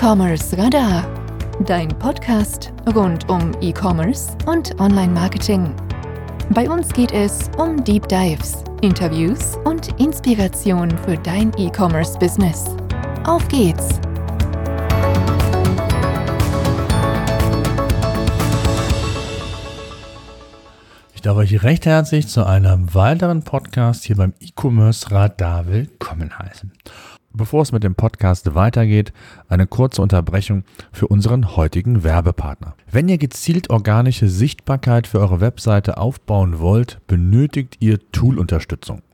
E-Commerce Radar, dein Podcast rund um E-Commerce und Online-Marketing. Bei uns geht es um Deep Dives, Interviews und Inspiration für dein E-Commerce-Business. Auf geht's! Ich darf euch recht herzlich zu einem weiteren Podcast hier beim E-Commerce Radar willkommen heißen. Bevor es mit dem Podcast weitergeht, eine kurze Unterbrechung für unseren heutigen Werbepartner. Wenn ihr gezielt organische Sichtbarkeit für eure Webseite aufbauen wollt, benötigt ihr Tool-Unterstützung.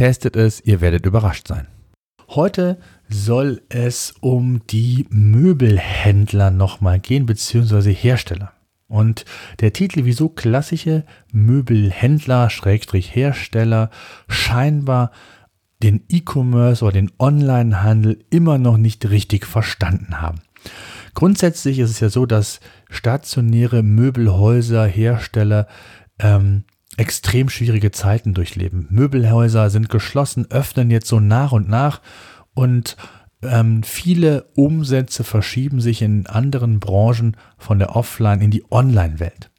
testet es, ihr werdet überrascht sein. Heute soll es um die Möbelhändler nochmal gehen, beziehungsweise Hersteller. Und der Titel, wieso klassische Möbelhändler, Schrägstrich Hersteller, scheinbar den E-Commerce oder den Onlinehandel immer noch nicht richtig verstanden haben. Grundsätzlich ist es ja so, dass stationäre Möbelhäuser, Hersteller ähm, extrem schwierige Zeiten durchleben. Möbelhäuser sind geschlossen, öffnen jetzt so nach und nach und ähm, viele Umsätze verschieben sich in anderen Branchen von der Offline in die Online-Welt.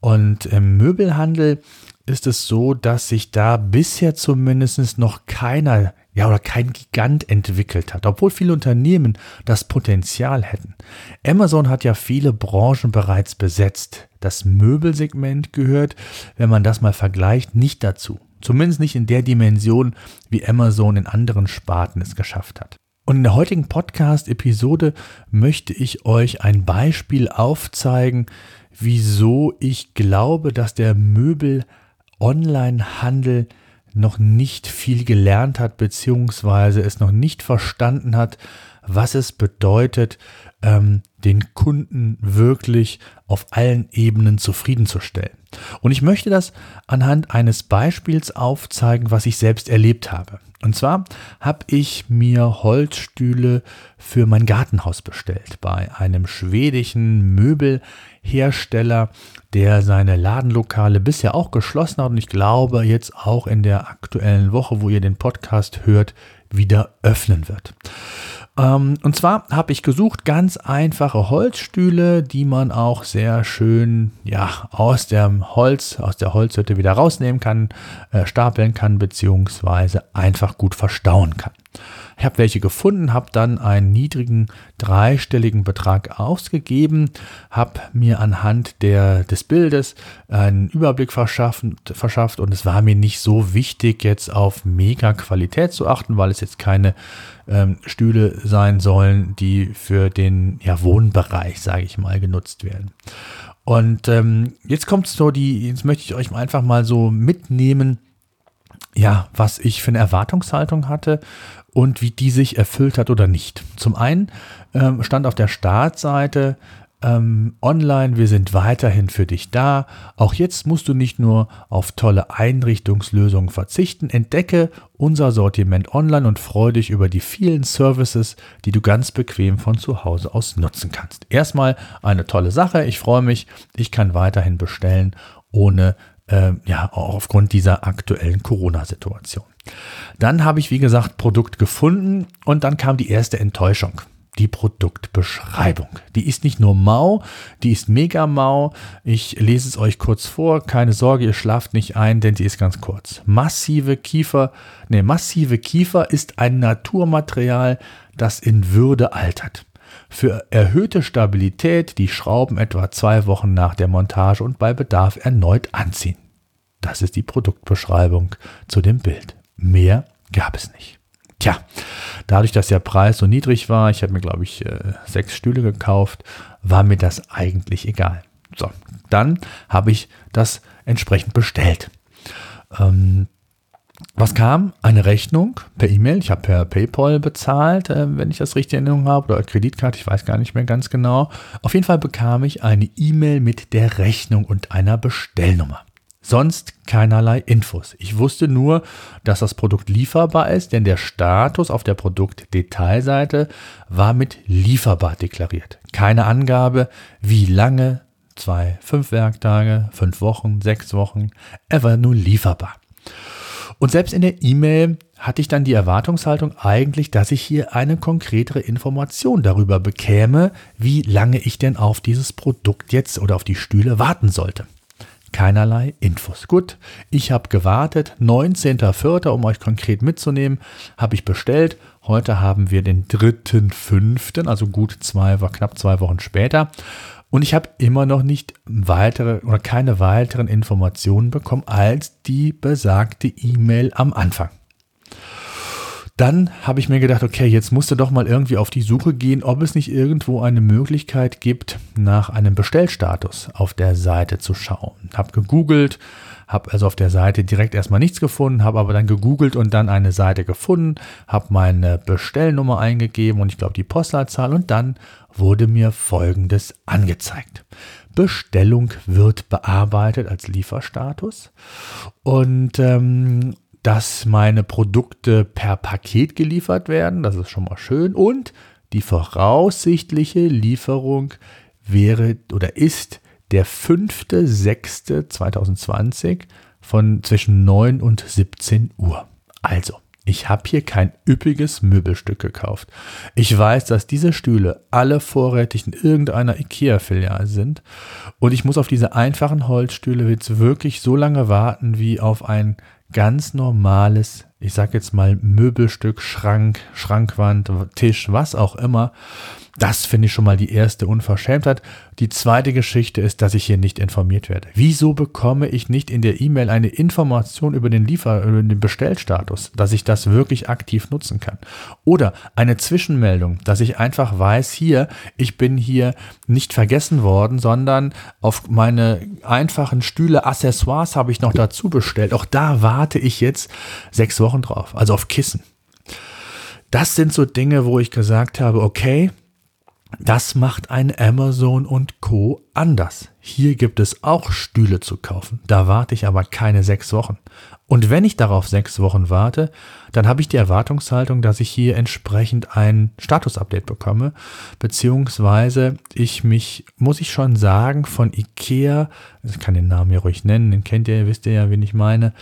Und im Möbelhandel ist es so, dass sich da bisher zumindest noch keiner, ja, oder kein Gigant entwickelt hat, obwohl viele Unternehmen das Potenzial hätten. Amazon hat ja viele Branchen bereits besetzt. Das Möbelsegment gehört, wenn man das mal vergleicht, nicht dazu. Zumindest nicht in der Dimension, wie Amazon in anderen Sparten es geschafft hat. Und in der heutigen Podcast-Episode möchte ich euch ein Beispiel aufzeigen, wieso ich glaube, dass der Möbel-Online-Handel noch nicht viel gelernt hat, beziehungsweise es noch nicht verstanden hat, was es bedeutet, ähm, den Kunden wirklich auf allen Ebenen zufriedenzustellen. Und ich möchte das anhand eines Beispiels aufzeigen, was ich selbst erlebt habe. Und zwar habe ich mir Holzstühle für mein Gartenhaus bestellt bei einem schwedischen Möbelhersteller, der seine Ladenlokale bisher auch geschlossen hat und ich glaube jetzt auch in der aktuellen Woche, wo ihr den Podcast hört, wieder öffnen wird. Ähm, und zwar habe ich gesucht ganz einfache Holzstühle, die man auch sehr schön ja, aus dem Holz, aus der Holzhütte wieder rausnehmen kann, äh, stapeln kann, beziehungsweise einfach gut verstauen kann. Ich habe welche gefunden, habe dann einen niedrigen dreistelligen Betrag ausgegeben, habe mir anhand der, des Bildes einen Überblick verschafft, verschafft und es war mir nicht so wichtig, jetzt auf mega Qualität zu achten, weil es jetzt keine ähm, Stühle sein sollen, die für den ja, Wohnbereich, sage ich mal, genutzt werden. Und ähm, jetzt kommt so die, jetzt möchte ich euch einfach mal so mitnehmen, ja, was ich für eine Erwartungshaltung hatte und wie die sich erfüllt hat oder nicht. Zum einen ähm, stand auf der Startseite ähm, online, wir sind weiterhin für dich da. Auch jetzt musst du nicht nur auf tolle Einrichtungslösungen verzichten. Entdecke unser Sortiment online und freue dich über die vielen Services, die du ganz bequem von zu Hause aus nutzen kannst. Erstmal eine tolle Sache. Ich freue mich, ich kann weiterhin bestellen ohne äh, ja, auch aufgrund dieser aktuellen Corona-Situation. Dann habe ich, wie gesagt, Produkt gefunden und dann kam die erste Enttäuschung. Die Produktbeschreibung. Die ist nicht nur mau, die ist mega mau. Ich lese es euch kurz vor. Keine Sorge, ihr schlaft nicht ein, denn sie ist ganz kurz. Massive Kiefer, ne, massive Kiefer ist ein Naturmaterial, das in Würde altert. Für erhöhte Stabilität die Schrauben etwa zwei Wochen nach der Montage und bei Bedarf erneut anziehen. Das ist die Produktbeschreibung zu dem Bild. Mehr gab es nicht. Tja, dadurch, dass der Preis so niedrig war, ich habe mir, glaube ich, äh, sechs Stühle gekauft, war mir das eigentlich egal. So, dann habe ich das entsprechend bestellt. Ähm, was kam? Eine Rechnung per E-Mail. Ich habe per PayPal bezahlt, äh, wenn ich das richtig in Erinnerung habe, oder Kreditkarte, ich weiß gar nicht mehr ganz genau. Auf jeden Fall bekam ich eine E-Mail mit der Rechnung und einer Bestellnummer. Sonst keinerlei Infos. Ich wusste nur, dass das Produkt lieferbar ist, denn der Status auf der Produktdetailseite war mit lieferbar deklariert. Keine Angabe, wie lange, zwei, fünf Werktage, fünf Wochen, sechs Wochen, er war nur lieferbar. Und selbst in der E-Mail hatte ich dann die Erwartungshaltung eigentlich, dass ich hier eine konkretere Information darüber bekäme, wie lange ich denn auf dieses Produkt jetzt oder auf die Stühle warten sollte keinerlei Infos. Gut, ich habe gewartet, 19.04., um euch konkret mitzunehmen, habe ich bestellt. Heute haben wir den 3.05., also gut zwei, knapp zwei Wochen später. Und ich habe immer noch nicht weitere oder keine weiteren Informationen bekommen als die besagte E-Mail am Anfang. Dann habe ich mir gedacht, okay, jetzt musst du doch mal irgendwie auf die Suche gehen, ob es nicht irgendwo eine Möglichkeit gibt, nach einem Bestellstatus auf der Seite zu schauen. Habe gegoogelt, habe also auf der Seite direkt erstmal nichts gefunden, habe aber dann gegoogelt und dann eine Seite gefunden, habe meine Bestellnummer eingegeben und ich glaube die Postleitzahl und dann wurde mir Folgendes angezeigt. Bestellung wird bearbeitet als Lieferstatus und ähm, dass meine Produkte per Paket geliefert werden. Das ist schon mal schön. Und die voraussichtliche Lieferung wäre oder ist der 5.6.2020 von zwischen 9 und 17 Uhr. Also, ich habe hier kein üppiges Möbelstück gekauft. Ich weiß, dass diese Stühle alle vorrätig in irgendeiner IKEA-Filiale sind und ich muss auf diese einfachen Holzstühle jetzt wirklich so lange warten wie auf ein ganz normales, ich sag jetzt mal Möbelstück, Schrank, Schrankwand, Tisch, was auch immer. Das finde ich schon mal die erste Unverschämtheit. Die zweite Geschichte ist, dass ich hier nicht informiert werde. Wieso bekomme ich nicht in der E-Mail eine Information über den Liefer, über den Bestellstatus, dass ich das wirklich aktiv nutzen kann? Oder eine Zwischenmeldung, dass ich einfach weiß, hier, ich bin hier nicht vergessen worden, sondern auf meine einfachen Stühle, Accessoires habe ich noch dazu bestellt. Auch da warte ich jetzt sechs Wochen drauf, also auf Kissen. Das sind so Dinge, wo ich gesagt habe, okay, das macht ein Amazon und Co. anders. Hier gibt es auch Stühle zu kaufen. Da warte ich aber keine sechs Wochen. Und wenn ich darauf sechs Wochen warte, dann habe ich die Erwartungshaltung, dass ich hier entsprechend ein Status-Update bekomme. Beziehungsweise ich mich, muss ich schon sagen, von Ikea, ich kann den Namen ja ruhig nennen, den kennt ihr, wisst ihr ja, wen ich meine,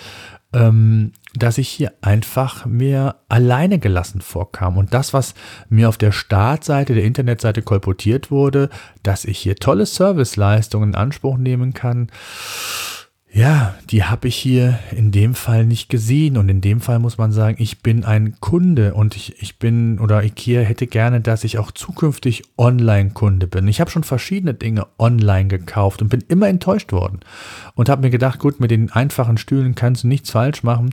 ähm, dass ich hier einfach mir alleine gelassen vorkam. Und das, was mir auf der Startseite der Internetseite kolportiert wurde, dass ich hier tolle Serviceleistungen in Anspruch nehmen kann, ja, die habe ich hier in dem Fall nicht gesehen. Und in dem Fall muss man sagen, ich bin ein Kunde und ich, ich bin oder IKEA hätte gerne, dass ich auch zukünftig Online-Kunde bin. Ich habe schon verschiedene Dinge online gekauft und bin immer enttäuscht worden. Und habe mir gedacht, gut, mit den einfachen Stühlen kannst du nichts falsch machen.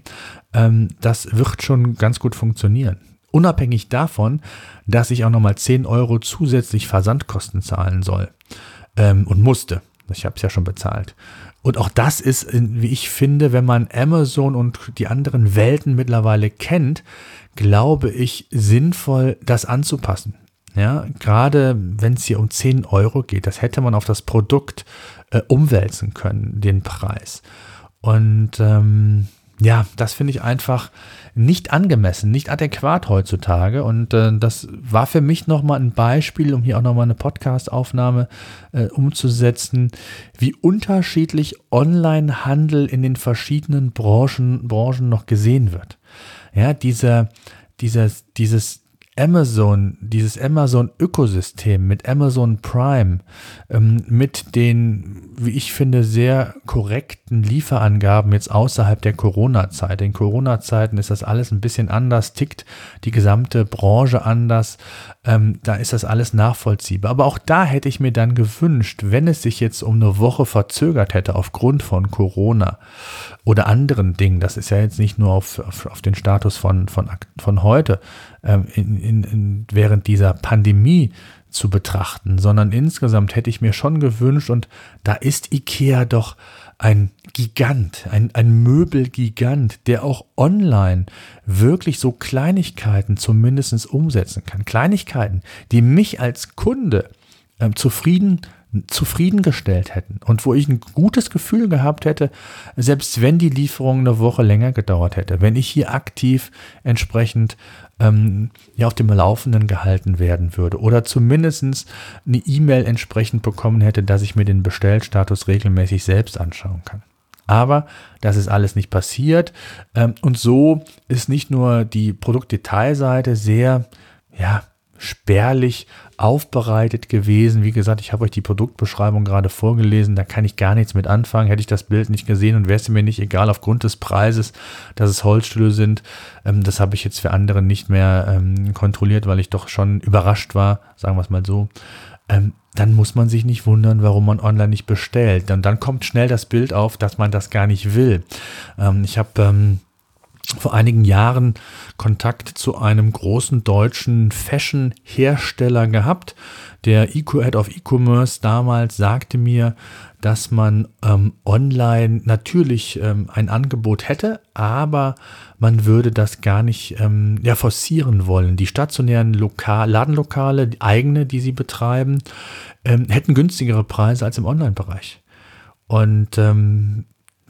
Ähm, das wird schon ganz gut funktionieren. Unabhängig davon, dass ich auch nochmal 10 Euro zusätzlich Versandkosten zahlen soll ähm, und musste. Ich habe es ja schon bezahlt. Und auch das ist, wie ich finde, wenn man Amazon und die anderen Welten mittlerweile kennt, glaube ich, sinnvoll, das anzupassen. Ja, gerade wenn es hier um 10 Euro geht, das hätte man auf das Produkt äh, umwälzen können, den Preis. Und ähm, ja, das finde ich einfach nicht angemessen, nicht adäquat heutzutage. Und äh, das war für mich nochmal ein Beispiel, um hier auch nochmal eine Podcast-Aufnahme äh, umzusetzen, wie unterschiedlich Online-Handel in den verschiedenen Branchen, Branchen noch gesehen wird. Ja, dieser, dieses, dieses Amazon, dieses Amazon-Ökosystem mit Amazon Prime, ähm, mit den, wie ich finde, sehr korrekten Lieferangaben jetzt außerhalb der Corona-Zeit. In Corona-Zeiten ist das alles ein bisschen anders, tickt die gesamte Branche anders. Ähm, da ist das alles nachvollziehbar. Aber auch da hätte ich mir dann gewünscht, wenn es sich jetzt um eine Woche verzögert hätte aufgrund von Corona oder anderen Dingen, das ist ja jetzt nicht nur auf, auf, auf den Status von, von, von heute, ähm, in, in, in, während dieser Pandemie zu betrachten, sondern insgesamt hätte ich mir schon gewünscht, und da ist IKEA doch ein Gigant, ein, ein Möbelgigant, der auch online wirklich so Kleinigkeiten zumindest umsetzen kann. Kleinigkeiten, die mich als Kunde äh, zufrieden zufriedengestellt hätten und wo ich ein gutes Gefühl gehabt hätte, selbst wenn die Lieferung eine Woche länger gedauert hätte, wenn ich hier aktiv entsprechend ähm, ja auf dem Laufenden gehalten werden würde oder zumindest eine E-Mail entsprechend bekommen hätte, dass ich mir den Bestellstatus regelmäßig selbst anschauen kann. Aber das ist alles nicht passiert. Ähm, und so ist nicht nur die Produktdetailseite sehr, ja, spärlich aufbereitet gewesen. Wie gesagt, ich habe euch die Produktbeschreibung gerade vorgelesen, da kann ich gar nichts mit anfangen. Hätte ich das Bild nicht gesehen und wäre es mir nicht egal aufgrund des Preises, dass es Holzstühle sind. Ähm, das habe ich jetzt für andere nicht mehr ähm, kontrolliert, weil ich doch schon überrascht war, sagen wir es mal so. Ähm, dann muss man sich nicht wundern, warum man online nicht bestellt. Und dann kommt schnell das Bild auf, dass man das gar nicht will. Ich habe vor einigen Jahren Kontakt zu einem großen deutschen Fashion-Hersteller gehabt. Der Eco-Head of E-Commerce damals sagte mir, dass man ähm, online natürlich ähm, ein Angebot hätte, aber man würde das gar nicht ähm, ja, forcieren wollen. Die stationären Lokal Ladenlokale, die eigene, die sie betreiben, ähm, hätten günstigere Preise als im Online-Bereich. Und ähm,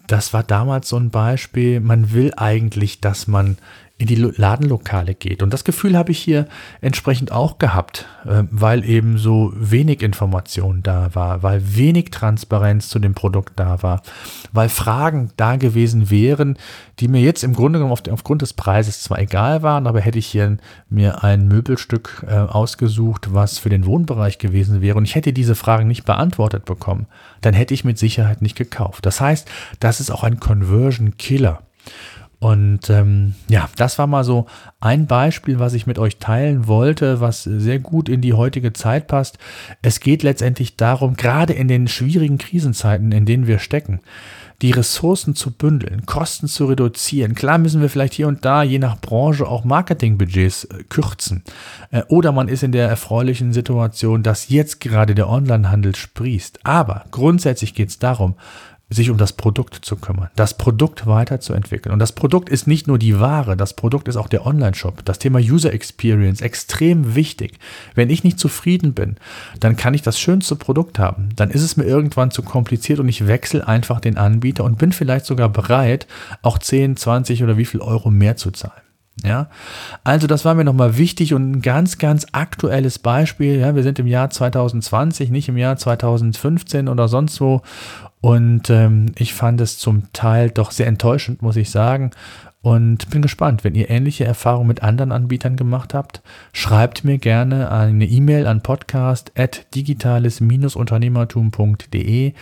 das war damals so ein Beispiel, man will eigentlich, dass man in die Ladenlokale geht. Und das Gefühl habe ich hier entsprechend auch gehabt, äh, weil eben so wenig Information da war, weil wenig Transparenz zu dem Produkt da war, weil Fragen da gewesen wären, die mir jetzt im Grunde genommen aufgrund des Preises zwar egal waren, aber hätte ich hier mir ein Möbelstück äh, ausgesucht, was für den Wohnbereich gewesen wäre und ich hätte diese Fragen nicht beantwortet bekommen, dann hätte ich mit Sicherheit nicht gekauft. Das heißt, das ist auch ein Conversion Killer. Und ähm, ja, das war mal so ein Beispiel, was ich mit euch teilen wollte, was sehr gut in die heutige Zeit passt. Es geht letztendlich darum, gerade in den schwierigen Krisenzeiten, in denen wir stecken, die Ressourcen zu bündeln, Kosten zu reduzieren. Klar müssen wir vielleicht hier und da, je nach Branche, auch Marketingbudgets äh, kürzen. Äh, oder man ist in der erfreulichen Situation, dass jetzt gerade der Onlinehandel sprießt. Aber grundsätzlich geht es darum, sich um das Produkt zu kümmern, das Produkt weiterzuentwickeln. Und das Produkt ist nicht nur die Ware, das Produkt ist auch der Online-Shop. Das Thema User Experience, extrem wichtig. Wenn ich nicht zufrieden bin, dann kann ich das schönste Produkt haben. Dann ist es mir irgendwann zu kompliziert und ich wechsle einfach den Anbieter und bin vielleicht sogar bereit, auch 10, 20 oder wie viel Euro mehr zu zahlen. Ja, also das war mir nochmal wichtig und ein ganz, ganz aktuelles Beispiel. Ja, wir sind im Jahr 2020, nicht im Jahr 2015 oder sonst wo. Und ähm, ich fand es zum Teil doch sehr enttäuschend, muss ich sagen. Und bin gespannt, wenn ihr ähnliche Erfahrungen mit anderen Anbietern gemacht habt, schreibt mir gerne eine E-Mail an podcast.digitales-unternehmertum.de.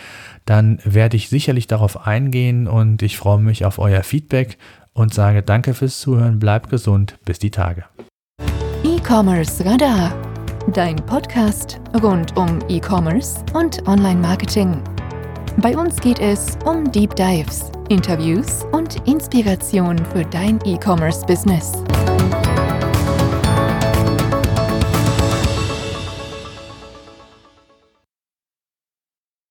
Dann werde ich sicherlich darauf eingehen und ich freue mich auf euer Feedback und sage danke fürs Zuhören, bleibt gesund, bis die Tage. E-Commerce Radar, dein Podcast rund um E-Commerce und Online-Marketing. Bei uns geht es um Deep Dives, Interviews und Inspiration für dein E-Commerce-Business.